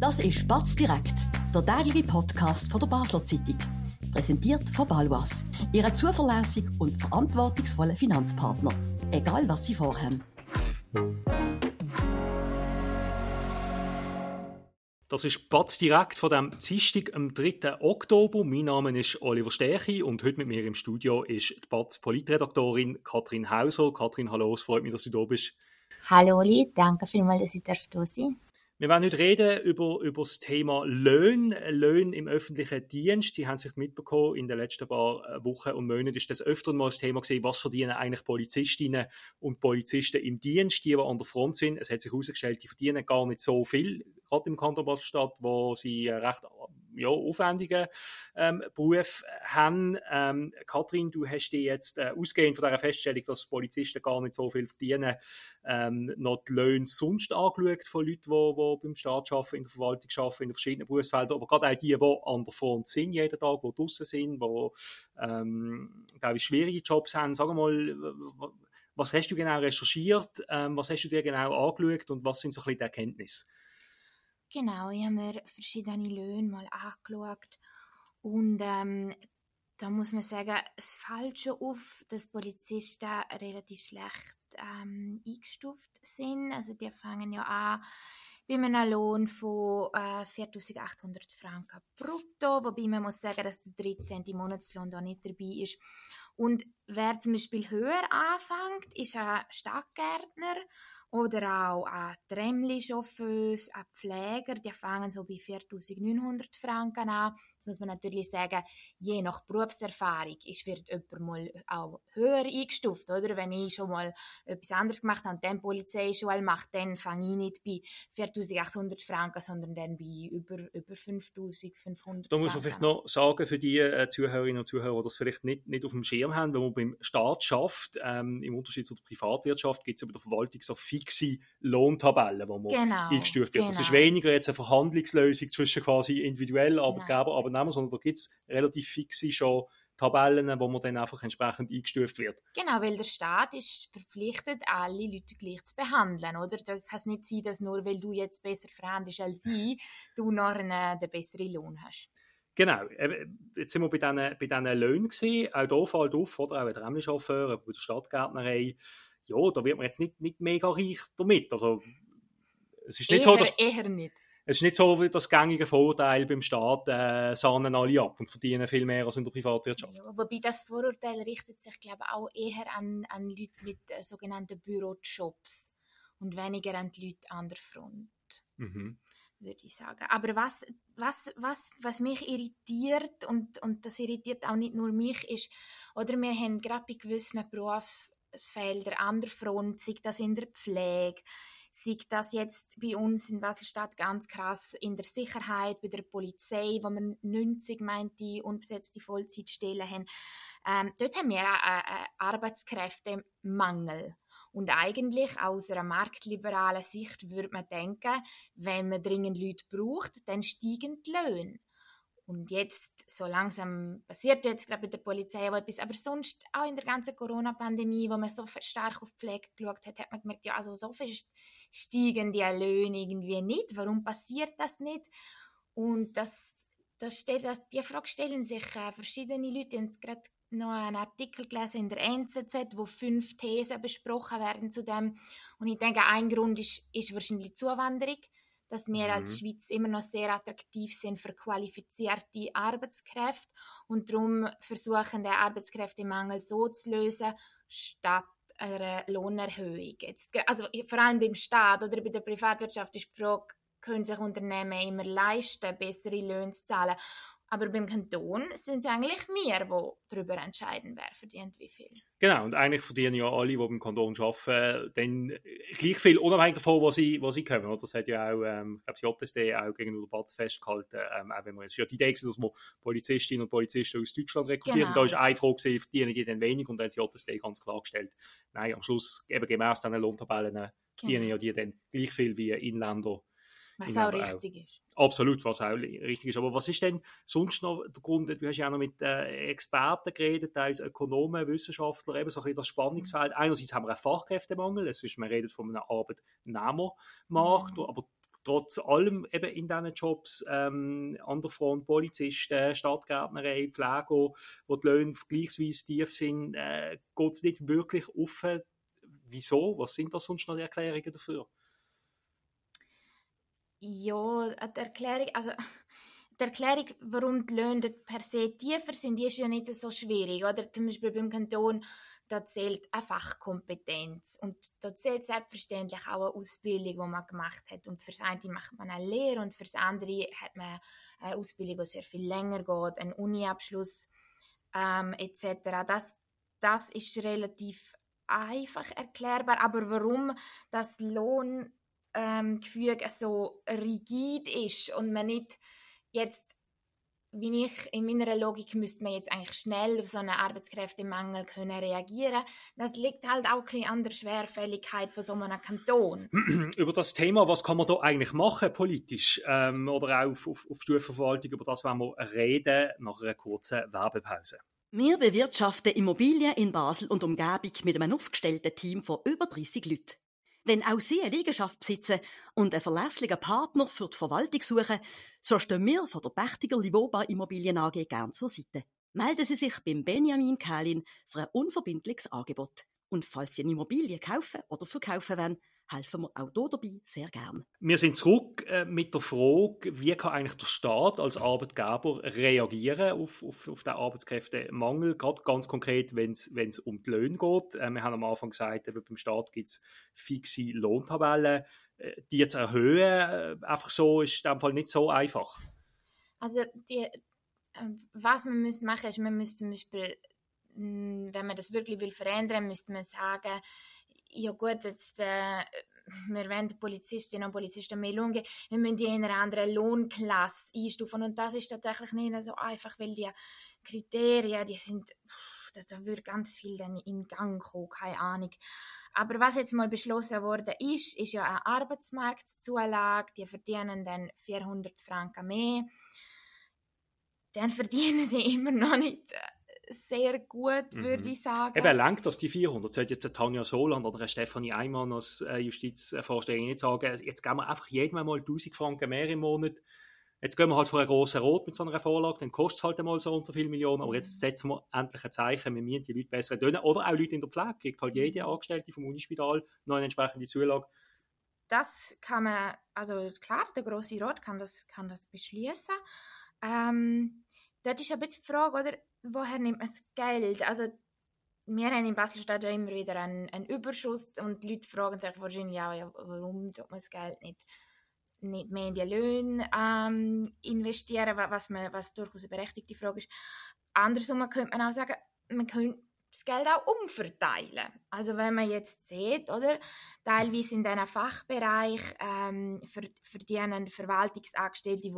Das ist Batz direkt, der tägliche Podcast von der Basler Zeitung. Präsentiert von Balwas, Ihrem zuverlässigen und verantwortungsvollen Finanzpartner. Egal was Sie vorhaben. Das ist Batz direkt von dem Dienstag am 3. Oktober. Mein Name ist Oliver Stärchi und heute mit mir im Studio ist die Batz Politredaktorin Katrin Hauser. Katrin, hallo, es freut mich, dass du da bist. Hallo Oli, danke vielmals, dass ich da sein darf. Wir werden heute reden über, über das Thema Löhne, Löhne im öffentlichen Dienst. Sie haben es vielleicht mitbekommen, in den letzten paar äh, Wochen und Monaten ist das öfter mal das Thema gesehen, was verdienen eigentlich Polizistinnen und Polizisten im Dienst, die, die an der Front sind. Es hat sich herausgestellt, die verdienen gar nicht so viel, gerade im Kanton Basel-Stadt, wo sie recht ja, aufwendigen ähm, Beruf haben. Ähm, Kathrin, du hast dir jetzt äh, ausgehend von dieser Feststellung, dass Polizisten gar nicht so viel verdienen, ähm, noch die Löhne sonst angeschaut von Leuten, die, die beim Staat arbeiten, in der Verwaltung arbeiten, in den verschiedenen Berufsfeldern, aber gerade auch die, die an der Front sind jeden Tag, die draußen sind, die ähm, schwierige Jobs haben. Sag mal, was hast du genau recherchiert, ähm, was hast du dir genau angeschaut und was sind so ein bisschen die Erkenntnisse? Genau, ich habe mir verschiedene Löhne mal angeschaut und ähm, da muss man sagen, es fällt schon auf, dass Polizisten relativ schlecht ähm, eingestuft sind. Also die fangen ja an bei einem Lohn von äh, 4'800 Franken brutto, wobei man muss sagen, dass der 13. Monatslohn da nicht dabei ist. Und wer zum Beispiel höher anfängt, ist ein Stadtgärtner oder auch an Tramli-Chauffeurs, an Pfleger, die fangen so bei 4'900 Franken an muss man natürlich sagen, je nach Berufserfahrung ist, wird jemand mal auch höher eingestuft, oder? Wenn ich schon mal etwas anderes gemacht habe und dann Polizeischule mache, dann fange ich nicht bei 4'800 Franken, sondern dann bei über, über 5'500 Da muss man vielleicht noch sagen, für die äh, Zuhörerinnen und Zuhörer, die das vielleicht nicht, nicht auf dem Schirm haben, wenn man beim Staat schafft, ähm, im Unterschied zu der Privatwirtschaft, gibt es über der Verwaltung so fixe Lohntabellen, wo man genau, eingestuft wird. Genau. Das ist genau. weniger jetzt eine Verhandlungslösung zwischen quasi individuellen Arbeitgeber, aber nehmen, sondern da gibt es relativ fixe schon Tabellen, wo man dann einfach entsprechend eingestuft wird. Genau, weil der Staat ist verpflichtet, alle Leute gleich zu behandeln, oder? Da kann es nicht sein, dass nur weil du jetzt besser verhandelst als ich, du noch einen, den besseren Lohn hast. Genau, jetzt sind wir bei diesen, bei diesen Löhnen gewesen. Auch hier fällt auf, oder? Auch bei der Remlichauffeur, bei der Stadtgärtnerei. Ja, da wird man jetzt nicht, nicht mega reich damit. Also, es ist nicht eher, so, dass... Eher nicht es ist nicht so wie das gängige Vorurteil beim Staat, äh, sahnen alle ab und verdienen viel mehr als in der Privatwirtschaft. Ja, wobei das Vorurteil richtet sich, glaube ich, auch eher an, an Leute mit äh, sogenannten Bürojobs und weniger an die Leute an der Front. Mhm. Würde ich sagen. Aber was, was, was, was mich irritiert, und, und das irritiert auch nicht nur mich, ist, oder wir haben gerade bei gewissen Berufsfeldern an der Front, sei das in der Pflege, Sieht das jetzt bei uns in Baselstadt ganz krass in der Sicherheit, bei der Polizei, wo wir 90 meinte unbesetzte Vollzeitstellen haben. Ähm, dort haben wir einen Arbeitskräftemangel. Und eigentlich aus einer marktliberalen Sicht würde man denken, wenn man dringend Leute braucht, dann steigen die Löhne. Und jetzt, so langsam passiert jetzt gerade bei der Polizei auch etwas, aber sonst auch in der ganzen Corona-Pandemie, wo man so stark auf Pflege geschaut hat, hat man gemerkt, ja, also so viel steigen die Löhne irgendwie nicht. Warum passiert das nicht? Und das, das steht, das, die Frage stellen sich äh, verschiedene Leute. Ich habe gerade noch einen Artikel gelesen in der NZZ, wo fünf Thesen besprochen werden zu dem. Und ich denke, ein Grund ist, ist wahrscheinlich die Zuwanderung, dass wir mhm. als Schweiz immer noch sehr attraktiv sind für qualifizierte Arbeitskräfte und darum versuchen, den Arbeitskräftemangel so zu lösen, statt einer Lohnerhöhung. Jetzt, also vor allem beim Staat oder bei der Privatwirtschaft ist die Frage, können sich Unternehmen immer leisten, bessere Löhne zu zahlen. Aber beim Kanton sind es eigentlich wir, die darüber entscheiden, wer verdient wie viel. Genau, und eigentlich verdienen ja alle, die beim Kanton arbeiten, dann gleich viel, unabhängig davon, wo sie, wo sie kommen. Das hat ja auch, ähm, ich glaube, das JSD auch gegenüber der Batz festgehalten, ähm, auch wenn man jetzt ja die Idee dass man Polizistinnen und Polizisten aus Deutschland rekrutieren. Genau. Da ist eine Frage gewesen, verdienen die dann wenig und dann hat das JSD ganz klar gestellt, nein, am Schluss, eben gemäß diesen Lohntabellen, genau. verdienen ja die dann gleich viel wie Inländer was auch richtig auch, ist. Absolut, was auch richtig ist. Aber was ist denn sonst noch der Grund? Du hast ja auch noch mit äh, Experten geredet, teils Ökonomen, Wissenschaftler, eben so ein bisschen das Spannungsfeld. Mhm. Einerseits haben wir einen Fachkräftemangel, es ist, man redet von einem Arbeitnehmermarkt, mhm. aber trotz allem eben in diesen Jobs, ähm, an der Front Polizisten, Stadtgärtnerei, Pflege, wo die Löhne vergleichsweise tief sind, äh, geht es nicht wirklich offen. Wieso? Was sind da sonst noch die Erklärungen dafür? Ja, die Erklärung, also die Erklärung, warum die Löhne per se tiefer sind, die ist ja nicht so schwierig. Oder zum Beispiel beim Kanton da zählt eine Fachkompetenz und da zählt selbstverständlich auch eine Ausbildung, die man gemacht hat. Und für das eine macht man eine Lehre und für das andere hat man eine Ausbildung, die sehr viel länger geht, einen Uniabschluss ähm, etc. Das, das ist relativ einfach erklärbar. Aber warum das Lohngefüge ähm, so rigid ist und man nicht jetzt wie ich in meiner Logik müsste man jetzt eigentlich schnell auf so einen Arbeitskräftemangel können reagieren. Das liegt halt auch ein bisschen an der Schwerfälligkeit von so einem Kanton. Über das Thema, was kann man da eigentlich machen politisch ähm, oder auch auf, auf, auf Stufenverwaltung, über das werden wir reden nach einer kurzen Werbepause. Wir bewirtschaften Immobilien in Basel und Umgebung mit einem aufgestellten Team von über 30 Leuten. Wenn auch Sie eine Liegenschaft besitzen und einen verlässlichen Partner für die Verwaltung suchen, so stehen wir von der Pächtiger Livoba Immobilien AG gern zur Seite. Melden Sie sich beim Benjamin Kählin für ein unverbindliches Angebot. Und falls Sie eine Immobilie kaufen oder verkaufen wollen, helfen wir auch hier dabei sehr gern. Wir sind zurück äh, mit der Frage, wie kann eigentlich der Staat als Arbeitgeber reagieren auf, auf, auf den Arbeitskräftemangel, gerade ganz konkret, wenn es um die Löhne geht. Äh, wir haben am Anfang gesagt, eben beim Staat gibt es fixe Lohntabellen. Äh, die jetzt erhöhen, einfach so, ist in dem Fall nicht so einfach. Also die, ähm, was man müsste machen, ist, man müsste zum Beispiel, hm, wenn man das wirklich will verändern, müsste man sagen, ja gut, jetzt, äh, wir wollen Polizistinnen und Polizisten mehr Lohn wir müssen die in einer anderen Lohnklasse einstufen und das ist tatsächlich nicht so einfach, weil die Kriterien, die sind, da würde ganz viel dann in Gang kommen, keine Ahnung. Aber was jetzt mal beschlossen worden ist, ist ja eine Arbeitsmarktzulage, die verdienen dann 400 Franken mehr. Dann verdienen sie immer noch nicht äh, sehr gut, mhm. würde ich sagen. Eben, lenkt das die 400? Sollte jetzt Tanja Soland oder Stefanie Eimann als äh, Justizvorsteherin nicht sagen, jetzt geben wir einfach jedem mal 1000 Franken mehr im Monat. Jetzt gehen wir halt vor einen grossen Rot mit so einer Vorlage, dann kostet es halt einmal so und so viele Millionen, aber jetzt setzen wir endlich ein Zeichen, wir müssen die Leute besser tönen. Oder auch Leute in der Pflege, kriegt halt jede mhm. Angestellte vom Unispital noch eine entsprechende Zulage. Das kann man, also klar, der grosse Rat kann das, kann das beschließen. Ähm, dort ist ein bisschen die Frage, oder, woher nimmt man das Geld? Also, wir haben in Baselstadt ja immer wieder einen, einen, Überschuss und die Leute fragen sich wahrscheinlich auch, ja, warum tut man das Geld nicht, nicht mehr in die Löhne ähm, investieren, was, man, was durchaus eine berechtigte Frage ist. Andersrum könnte man auch sagen, man könnte das Geld auch umverteilen. Also wenn man jetzt sieht, oder, teilweise in diesem Fachbereich ähm, verdienen Verwaltungsangestellte, die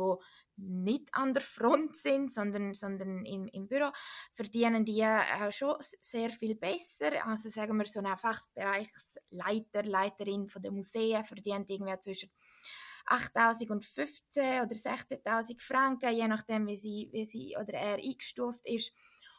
nicht an der Front sind, sondern, sondern im, im Büro, verdienen die äh, schon sehr viel besser. Also sagen wir so ein Fachbereichsleiter, Leiterin von den Museen verdient irgendwie zwischen 8.000 und 15 oder 16.000 Franken, je nachdem, wie sie, wie sie oder er eingestuft ist.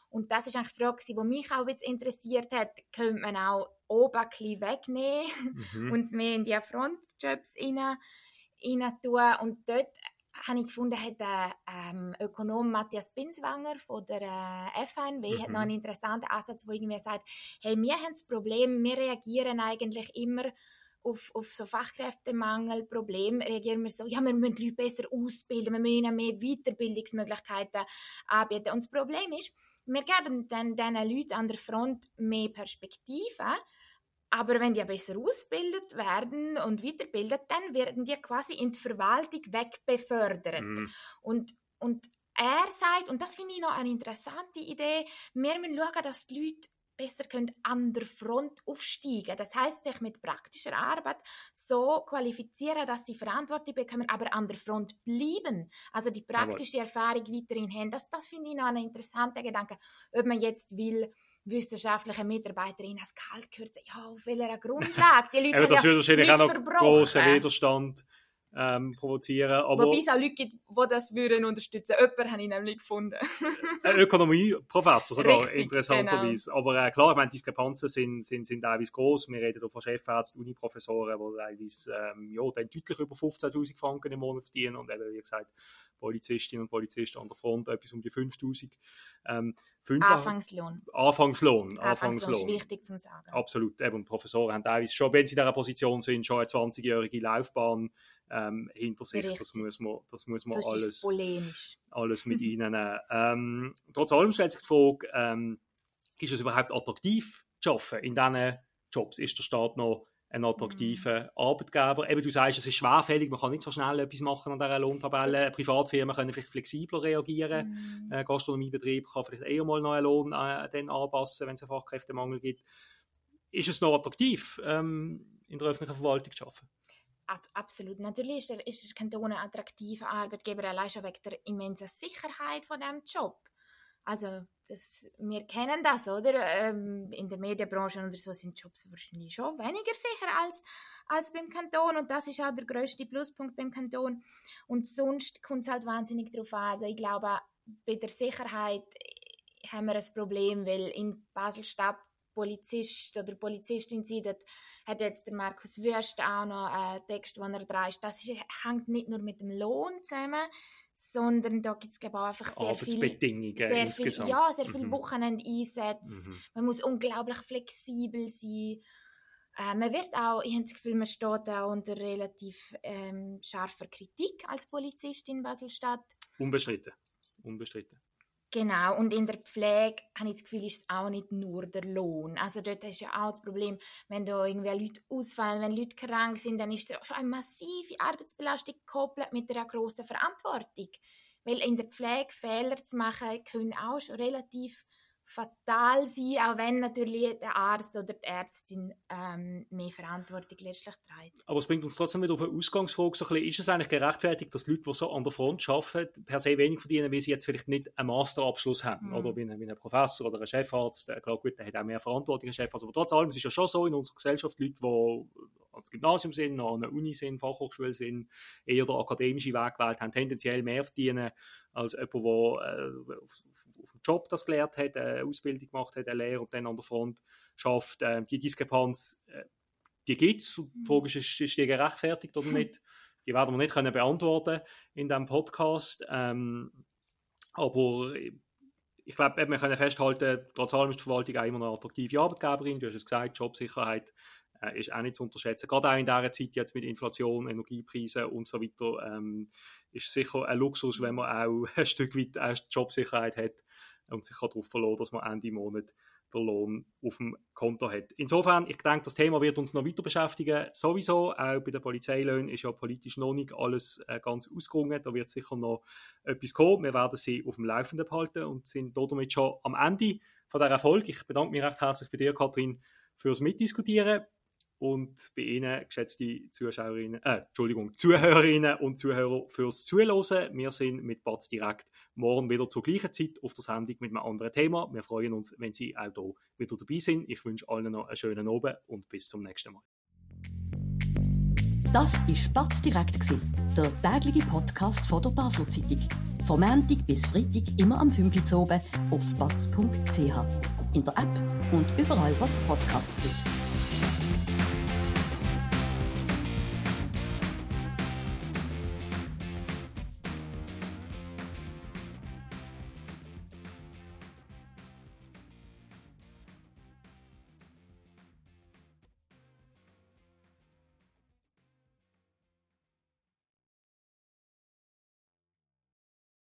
Und das ist eigentlich die Frage, die mich auch jetzt interessiert hat. Könnte man auch oben ein bisschen wegnehmen mhm. und mehr in die Frontjobs rein, rein tun? Und dort habe ich gefunden, hat der ähm, Ökonom Matthias Binswanger von der äh, FNW mhm. hat noch einen interessanten Ansatz, wo irgendwie sagt, hey, wir haben das Problem, wir reagieren eigentlich immer auf, auf so Fachkräftemangelproblem reagieren wir so, ja, wir müssen die Leute besser ausbilden, wir müssen ihnen mehr Weiterbildungsmöglichkeiten anbieten. Und das Problem ist, wir geben dann diesen Leuten an der Front mehr Perspektive, aber wenn die besser ausgebildet werden und weiterbildet, dann werden die quasi in die Verwaltung wegbefördert. Mm. Und, und er sagt, und das finde ich noch eine interessante Idee, wir müssen schauen, dass die Leute besser können an der Front aufsteigen. Das heißt, sich mit praktischer Arbeit so qualifizieren, dass sie Verantwortung bekommen, aber an der Front bleiben. Also die praktische Erfahrung weiterhin haben. Das, das finde ich noch ein interessanter Gedanke. Ob man jetzt will, wissenschaftliche Mitarbeiterin als kalt kürzen, ja, auf welcher Grundlage? Die Leute das wird wahrscheinlich auch noch großen Widerstand ähm, provozieren. Aber Wobei es auch Leute gibt, die das würden unterstützen. Jemanden habe ich nämlich gefunden. ein Ökonomieprofessor sogar, interessanterweise. Aber äh, klar, ich meine, die Diskrepanzen sind, sind, sind teilweise groß. Wir reden hier von Chefärzten, Uniprofessoren, die teilweise ähm, ja, dann deutlich über 15'000 Franken im Monat verdienen und eben, wie gesagt, Polizistinnen und Polizisten an der Front etwas um die 5'000. Ähm, Anfangslohn. Anfangslohn. Anfangslohn ist wichtig zu sagen. Absolut. Eben, Professoren haben teilweise schon, wenn sie in dieser Position sind, schon eine 20-jährige Laufbahn ähm, hinter sich. Richtig. Das muss man, das muss man Sonst alles, alles mit ihnen. Ähm, trotz allem stellt sich die Frage, ähm, ist es überhaupt attraktiv zu arbeiten in diesen Jobs? Ist der Staat noch ein attraktiver Arbeitgeber? Eben, du sagst, es ist schwerfällig, man kann nicht so schnell etwas machen an dieser Lohntabelle. Privatfirmen können vielleicht flexibler reagieren. Mhm. Äh, Gastronomiebetrieb kann vielleicht eher mal noch einen Lohn äh, dann anpassen, wenn es einen Fachkräftemangel gibt. Ist es noch attraktiv, ähm, in der öffentlichen Verwaltung zu arbeiten? Ab, absolut. Natürlich ist der, ist der Kanton ein attraktiver Arbeitgeber, allein schon wegen der immensen Sicherheit von diesem Job. Also, das, wir kennen das, oder? Ähm, in der Medienbranche oder so sind Jobs wahrscheinlich schon weniger sicher als, als beim Kanton. Und das ist auch der grösste Pluspunkt beim Kanton. Und sonst kommt es halt wahnsinnig darauf an. Also, ich glaube, bei der Sicherheit haben wir ein Problem, weil in Basel-Stadt Polizist oder Polizistin sein, dort hat jetzt der Markus Wüst auch noch einen Text, den er. Das ist, hängt nicht nur mit dem Lohn zusammen, sondern da gibt es glaube ich auch einfach sehr viel, Arbeitsbedingungen sehr viel, ja, sehr viel Mhm. Wochenendeinsätze. Mhm. Man muss unglaublich flexibel sein. Äh, man wird auch, ich habe das Gefühl, man steht auch unter relativ ähm, scharfer Kritik als Polizist in Basel-Stadt. Unbestritten. Unbestritten. Genau, und in der Pflege habe ich das Gefühl, ist es auch nicht nur der Lohn. Also dort ist ja auch das Problem, wenn da irgendwie Leute ausfallen, wenn Leute krank sind, dann ist es schon eine massive Arbeitsbelastung gekoppelt mit einer grossen Verantwortung. Weil in der Pflege Fehler zu machen, können auch schon relativ fatal sein, auch wenn natürlich der Arzt oder die Ärztin ähm, mehr Verantwortung letztlich trägt. Aber es bringt uns trotzdem wieder auf eine Ausgangsfrage. So ein bisschen, ist es eigentlich gerechtfertigt, dass Leute, die so an der Front arbeiten, per se wenig verdienen, weil sie jetzt vielleicht nicht einen Masterabschluss haben? Mhm. Oder wie ein, wie ein Professor oder ein Chefarzt. Klar, gut, der hat auch mehr Verantwortung als Chefarzt. Aber trotz allem, es ist ja schon so in unserer Gesellschaft, Leute, die ans Gymnasium sind, an der Uni sind, Fachhochschule sind, eher den akademischen Weg gewählt haben, tendenziell mehr verdienen als jemand, der äh, auf, auf dem Job das gelernt hat, eine Ausbildung gemacht hat, eine Lehre und dann an der Front schafft. Äh, die Diskrepanz, äh, die gibt es. Die Frage ist, ist, ist die gerechtfertigt oder nicht? Die werden wir nicht können beantworten in diesem Podcast. Ähm, aber ich glaube, wir können festhalten, trotz allem ist die Verwaltung auch immer eine attraktive Arbeitgeberin. Du hast es gesagt, Jobsicherheit äh, ist auch nicht zu unterschätzen. Gerade auch in dieser Zeit jetzt mit Inflation, Energiepreisen und so weiter, ähm, ist sicher ein Luxus, wenn man auch ein Stück weit auch Jobsicherheit hat und sich darauf verlassen dass man Ende Monat den Lohn auf dem Konto hat. Insofern, ich denke, das Thema wird uns noch weiter beschäftigen. Sowieso, auch bei den Polizeilöhnen ist ja politisch noch nicht alles äh, ganz ausgerungen. Da wird sicher noch etwas kommen. Wir werden sie auf dem Laufenden behalten und sind damit schon am Ende von dieser Folge. Ich bedanke mich recht herzlich bei dir, Kathrin, fürs Mitdiskutieren und bei Ihnen, geschätzte Zuschauerinnen, äh, Entschuldigung, Zuhörerinnen und Zuhörer fürs Zuhören. Wir sind mit Batz direkt morgen wieder zur gleichen Zeit auf der Sendung mit einem anderen Thema. Wir freuen uns, wenn Sie auch hier wieder dabei sind. Ich wünsche allen noch einen schönen Abend und bis zum nächsten Mal. Das war Batz direkt, der tägliche Podcast von der Basler Zeitung. Vom Montag bis Freitag immer am 5 Uhr oben auf batz.ch. In der App und überall, was Podcasts gibt.